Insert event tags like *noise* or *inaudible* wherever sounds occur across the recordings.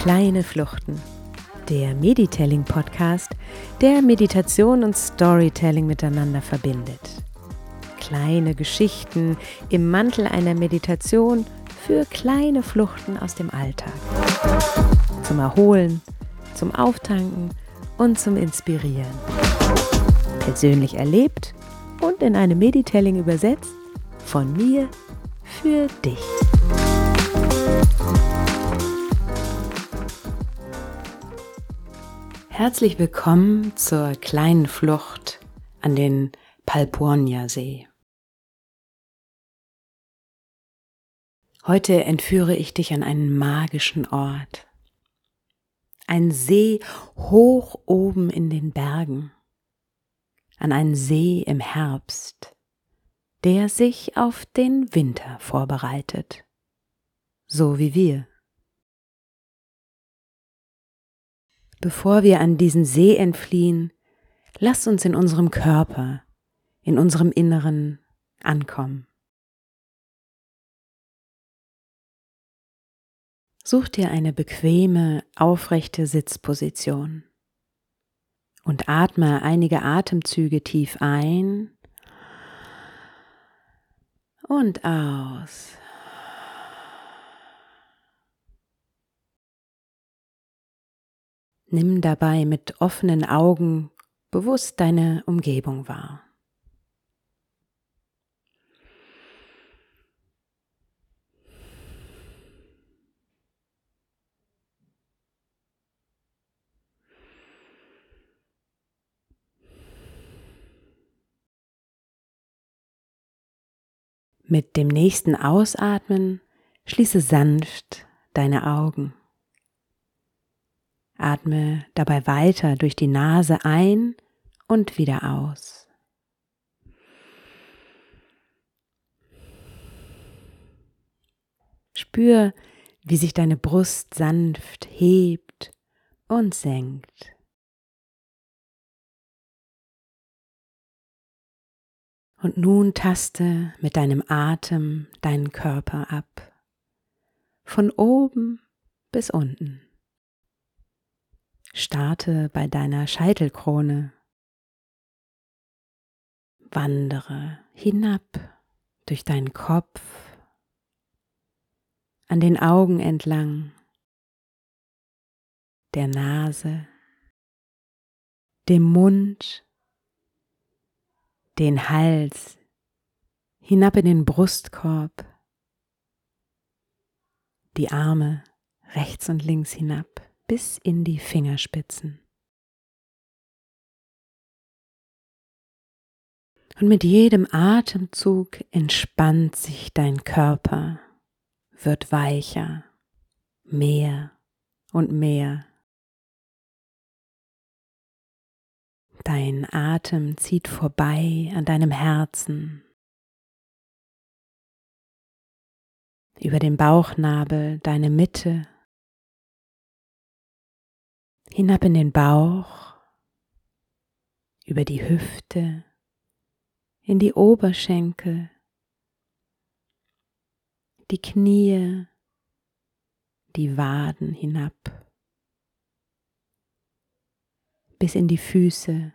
Kleine Fluchten, der Meditelling-Podcast, der Meditation und Storytelling miteinander verbindet. Kleine Geschichten im Mantel einer Meditation für kleine Fluchten aus dem Alltag. Zum Erholen, zum Auftanken und zum Inspirieren. Persönlich erlebt und in eine Meditelling übersetzt von mir für dich. Herzlich willkommen zur kleinen Flucht an den Palpurnia-See. Heute entführe ich dich an einen magischen Ort. Ein See hoch oben in den Bergen. An einen See im Herbst, der sich auf den Winter vorbereitet. So wie wir. Bevor wir an diesen See entfliehen, lasst uns in unserem Körper, in unserem Inneren ankommen. Such dir eine bequeme, aufrechte Sitzposition und atme einige Atemzüge tief ein und aus. Nimm dabei mit offenen Augen bewusst deine Umgebung wahr. Mit dem nächsten Ausatmen schließe sanft deine Augen. Atme dabei weiter durch die Nase ein und wieder aus. Spür, wie sich deine Brust sanft hebt und senkt. Und nun taste mit deinem Atem deinen Körper ab, von oben bis unten. Starte bei deiner Scheitelkrone. Wandere hinab durch deinen Kopf, an den Augen entlang, der Nase, dem Mund, den Hals, hinab in den Brustkorb, die Arme rechts und links hinab bis in die Fingerspitzen. Und mit jedem Atemzug entspannt sich dein Körper, wird weicher, mehr und mehr. Dein Atem zieht vorbei an deinem Herzen, über den Bauchnabel, deine Mitte hinab in den Bauch, über die Hüfte, in die Oberschenkel, die Knie, die Waden hinab, bis in die Füße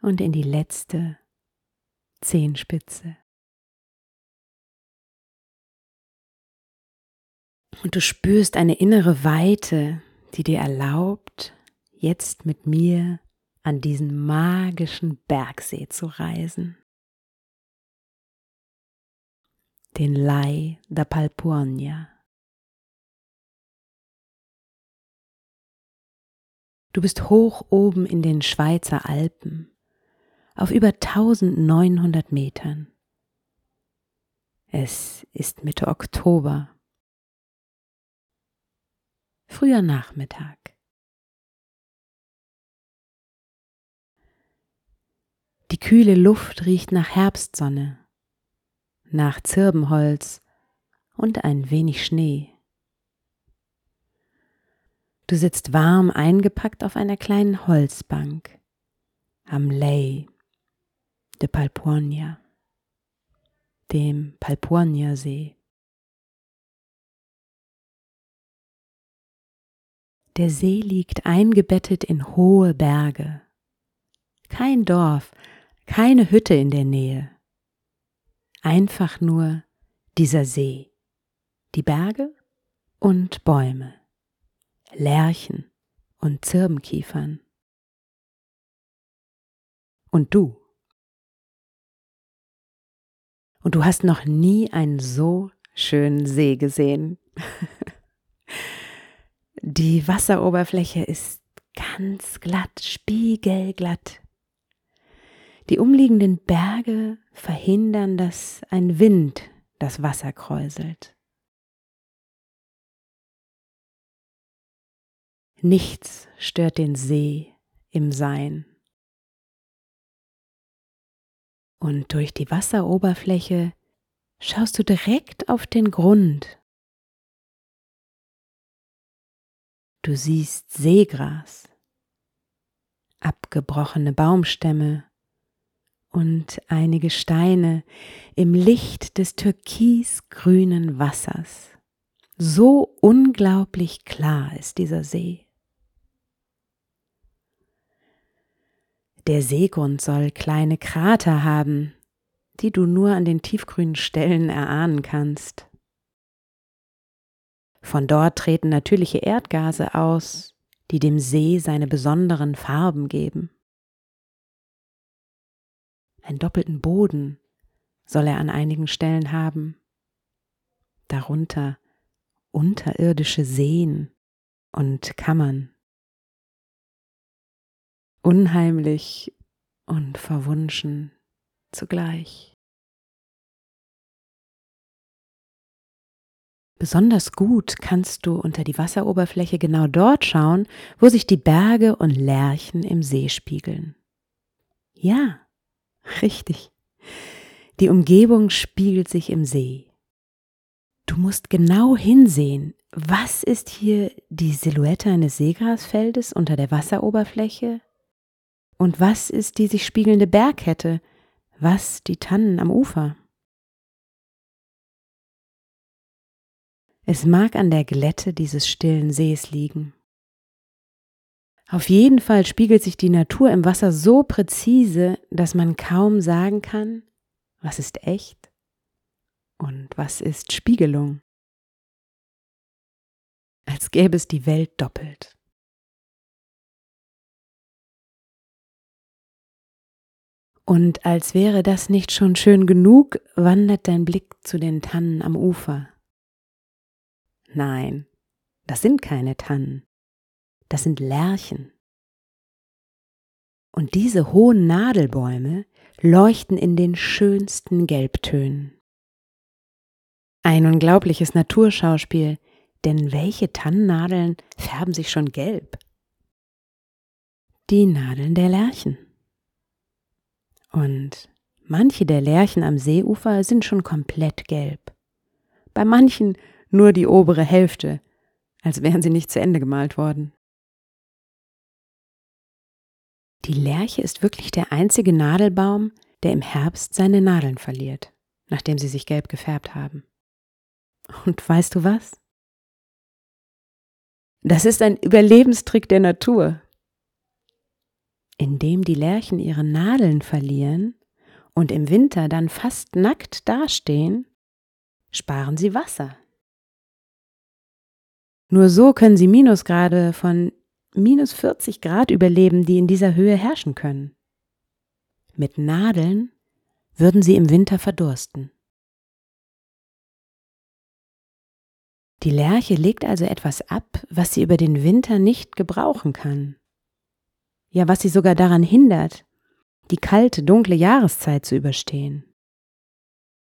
und in die letzte Zehenspitze. Und du spürst eine innere Weite, die dir erlaubt, jetzt mit mir an diesen magischen Bergsee zu reisen. Den Lai da Palpurnia. Du bist hoch oben in den Schweizer Alpen, auf über 1900 Metern. Es ist Mitte Oktober früher Nachmittag. Die kühle Luft riecht nach Herbstsonne, nach Zirbenholz und ein wenig Schnee. Du sitzt warm eingepackt auf einer kleinen Holzbank am Ley de Palpurnia, dem Palpurnia-See. Der See liegt eingebettet in hohe Berge. Kein Dorf, keine Hütte in der Nähe. Einfach nur dieser See, die Berge und Bäume, Lärchen und Zirbenkiefern. Und du. Und du hast noch nie einen so schönen See gesehen. *laughs* Die Wasseroberfläche ist ganz glatt, spiegelglatt. Die umliegenden Berge verhindern, dass ein Wind das Wasser kräuselt. Nichts stört den See im Sein. Und durch die Wasseroberfläche schaust du direkt auf den Grund. Du siehst Seegras, abgebrochene Baumstämme und einige Steine im Licht des türkisgrünen Wassers. So unglaublich klar ist dieser See. Der Seegrund soll kleine Krater haben, die du nur an den tiefgrünen Stellen erahnen kannst. Von dort treten natürliche Erdgase aus, die dem See seine besonderen Farben geben. Einen doppelten Boden soll er an einigen Stellen haben, darunter unterirdische Seen und Kammern. Unheimlich und verwunschen zugleich. Besonders gut kannst du unter die Wasseroberfläche genau dort schauen, wo sich die Berge und Lärchen im See spiegeln. Ja, richtig. Die Umgebung spiegelt sich im See. Du musst genau hinsehen, was ist hier die Silhouette eines Seegrasfeldes unter der Wasseroberfläche und was ist die sich spiegelnde Bergkette, was die Tannen am Ufer. Es mag an der Glätte dieses stillen Sees liegen. Auf jeden Fall spiegelt sich die Natur im Wasser so präzise, dass man kaum sagen kann, was ist echt und was ist Spiegelung. Als gäbe es die Welt doppelt. Und als wäre das nicht schon schön genug, wandert dein Blick zu den Tannen am Ufer. Nein, das sind keine Tannen, das sind Lärchen. Und diese hohen Nadelbäume leuchten in den schönsten Gelbtönen. Ein unglaubliches Naturschauspiel, denn welche Tannennadeln färben sich schon gelb? Die Nadeln der Lärchen. Und manche der Lärchen am Seeufer sind schon komplett gelb. Bei manchen nur die obere Hälfte, als wären sie nicht zu Ende gemalt worden. Die Lerche ist wirklich der einzige Nadelbaum, der im Herbst seine Nadeln verliert, nachdem sie sich gelb gefärbt haben. Und weißt du was? Das ist ein Überlebenstrick der Natur. Indem die Lerchen ihre Nadeln verlieren und im Winter dann fast nackt dastehen, sparen sie Wasser. Nur so können sie Minusgrade von minus 40 Grad überleben, die in dieser Höhe herrschen können. Mit Nadeln würden sie im Winter verdursten. Die Lerche legt also etwas ab, was sie über den Winter nicht gebrauchen kann. Ja, was sie sogar daran hindert, die kalte, dunkle Jahreszeit zu überstehen.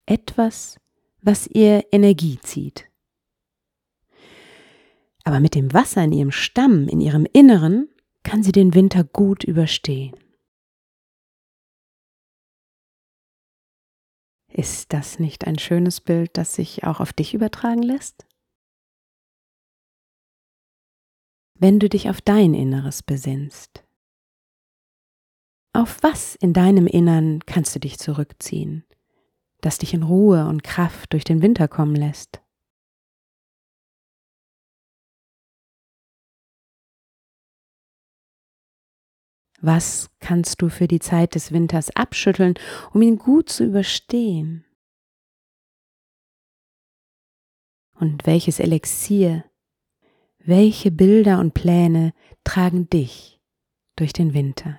Etwas, was ihr Energie zieht. Aber mit dem Wasser in ihrem Stamm, in ihrem Inneren, kann sie den Winter gut überstehen. Ist das nicht ein schönes Bild, das sich auch auf dich übertragen lässt? Wenn du dich auf dein Inneres besinnst, auf was in deinem Innern kannst du dich zurückziehen, das dich in Ruhe und Kraft durch den Winter kommen lässt? Was kannst du für die Zeit des Winters abschütteln, um ihn gut zu überstehen? Und welches Elixier, welche Bilder und Pläne tragen dich durch den Winter?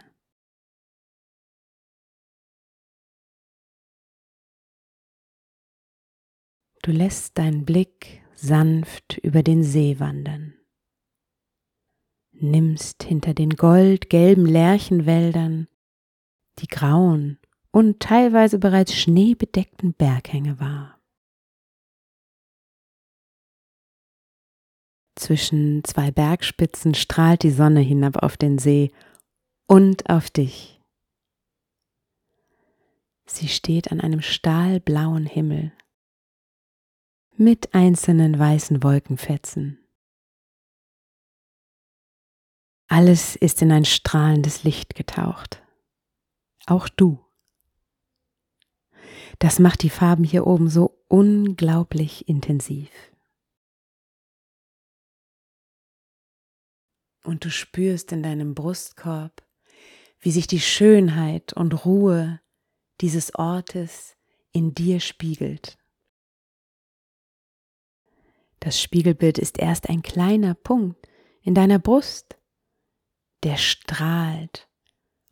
Du lässt deinen Blick sanft über den See wandern, nimmst hinter den goldgelben Lärchenwäldern die grauen und teilweise bereits schneebedeckten Berghänge wahr. Zwischen zwei Bergspitzen strahlt die Sonne hinab auf den See und auf dich. Sie steht an einem stahlblauen Himmel mit einzelnen weißen Wolkenfetzen. Alles ist in ein strahlendes Licht getaucht. Auch du. Das macht die Farben hier oben so unglaublich intensiv. Und du spürst in deinem Brustkorb, wie sich die Schönheit und Ruhe dieses Ortes in dir spiegelt. Das Spiegelbild ist erst ein kleiner Punkt in deiner Brust, der strahlt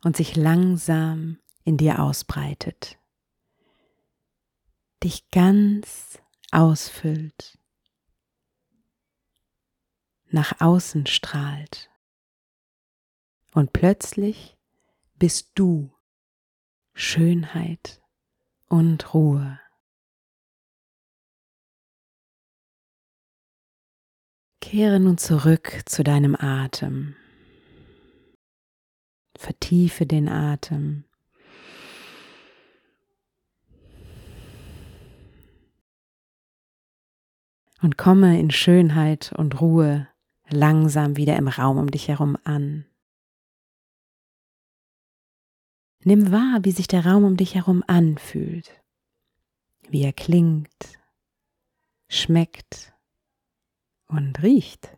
und sich langsam in dir ausbreitet, dich ganz ausfüllt, nach außen strahlt. Und plötzlich bist du Schönheit und Ruhe. Kehre nun zurück zu deinem Atem. Vertiefe den Atem. Und komme in Schönheit und Ruhe langsam wieder im Raum um dich herum an. Nimm wahr, wie sich der Raum um dich herum anfühlt, wie er klingt, schmeckt und riecht.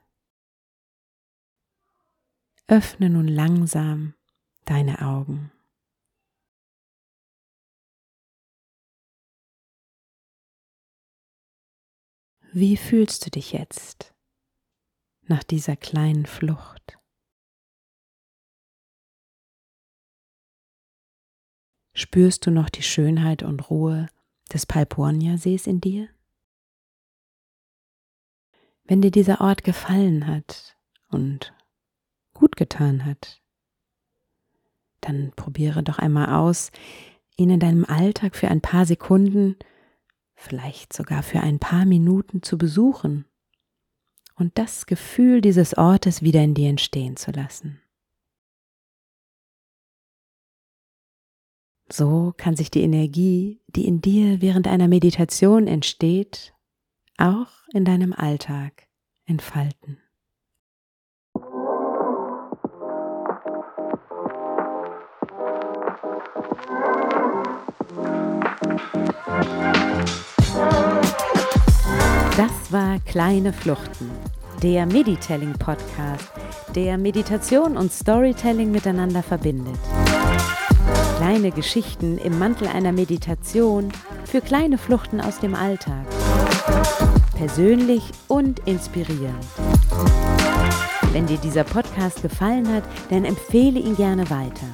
Öffne nun langsam deine Augen. Wie fühlst du dich jetzt nach dieser kleinen Flucht? Spürst du noch die Schönheit und Ruhe des Palpuania-Sees in dir? Wenn dir dieser Ort gefallen hat und gut getan hat, dann probiere doch einmal aus, ihn in deinem Alltag für ein paar Sekunden, vielleicht sogar für ein paar Minuten zu besuchen und das Gefühl dieses Ortes wieder in dir entstehen zu lassen. So kann sich die Energie, die in dir während einer Meditation entsteht, auch in deinem Alltag entfalten. Das war Kleine Fluchten, der Meditelling Podcast, der Meditation und Storytelling miteinander verbindet. Kleine Geschichten im Mantel einer Meditation für kleine Fluchten aus dem Alltag persönlich und inspirierend. Wenn dir dieser Podcast gefallen hat, dann empfehle ihn gerne weiter.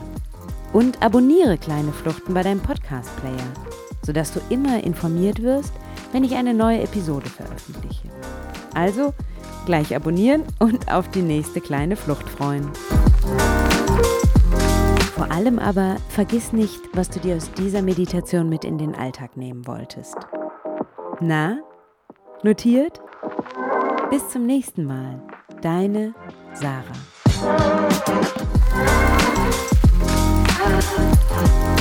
Und abonniere Kleine Fluchten bei deinem Podcast-Player, sodass du immer informiert wirst, wenn ich eine neue Episode veröffentliche. Also gleich abonnieren und auf die nächste kleine Flucht freuen. Vor allem aber vergiss nicht, was du dir aus dieser Meditation mit in den Alltag nehmen wolltest. Na, Notiert? Bis zum nächsten Mal. Deine Sarah. Thank you.